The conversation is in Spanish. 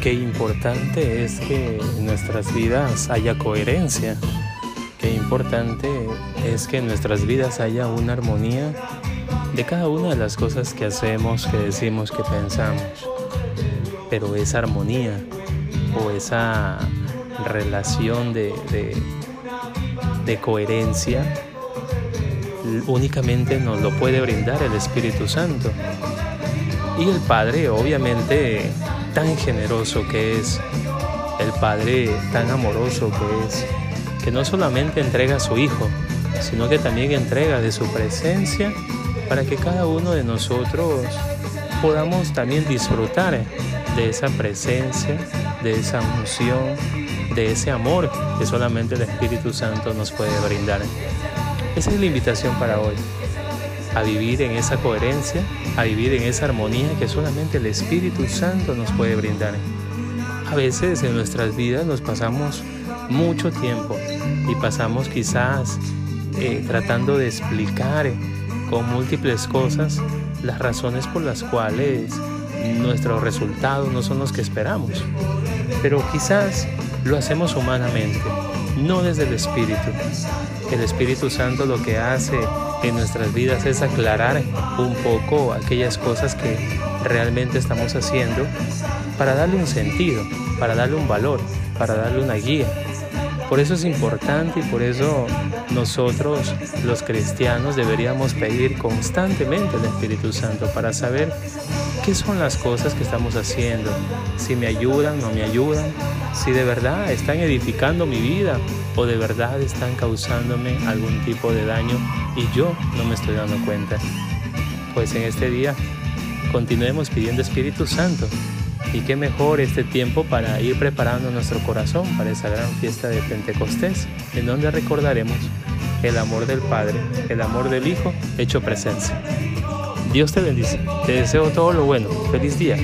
qué importante es que en nuestras vidas haya coherencia. Qué importante es que en nuestras vidas haya una armonía de cada una de las cosas que hacemos, que decimos, que pensamos. Pero esa armonía o esa relación de, de, coherencia únicamente nos lo puede brindar el Espíritu Santo. Y el Padre, obviamente, tan generoso que es, el Padre tan amoroso que es, que no solamente entrega a su Hijo, sino que también entrega de su presencia para que cada uno de nosotros podamos también disfrutar de esa presencia, de esa unción, de ese amor que solamente el Espíritu Santo nos puede brindar. Esa es la invitación para hoy, a vivir en esa coherencia, a vivir en esa armonía que solamente el Espíritu Santo nos puede brindar. A veces en nuestras vidas nos pasamos mucho tiempo y pasamos quizás eh, tratando de explicar con múltiples cosas las razones por las cuales nuestros resultados no son los que esperamos. Pero quizás lo hacemos humanamente, no desde el Espíritu. El Espíritu Santo lo que hace en nuestras vidas es aclarar un poco aquellas cosas que realmente estamos haciendo para darle un sentido, para darle un valor, para darle una guía. Por eso es importante y por eso nosotros los cristianos deberíamos pedir constantemente al Espíritu Santo para saber qué son las cosas que estamos haciendo, si me ayudan, no me ayudan, si de verdad están edificando mi vida o de verdad están causándome algún tipo de daño y yo no me estoy dando cuenta. Pues en este día continuemos pidiendo Espíritu Santo y qué mejor este tiempo para ir preparando nuestro corazón para esa gran fiesta de Pentecostés, en donde recordaremos el amor del Padre, el amor del Hijo hecho presencia. Dios te bendice. Te deseo todo lo bueno. Feliz día.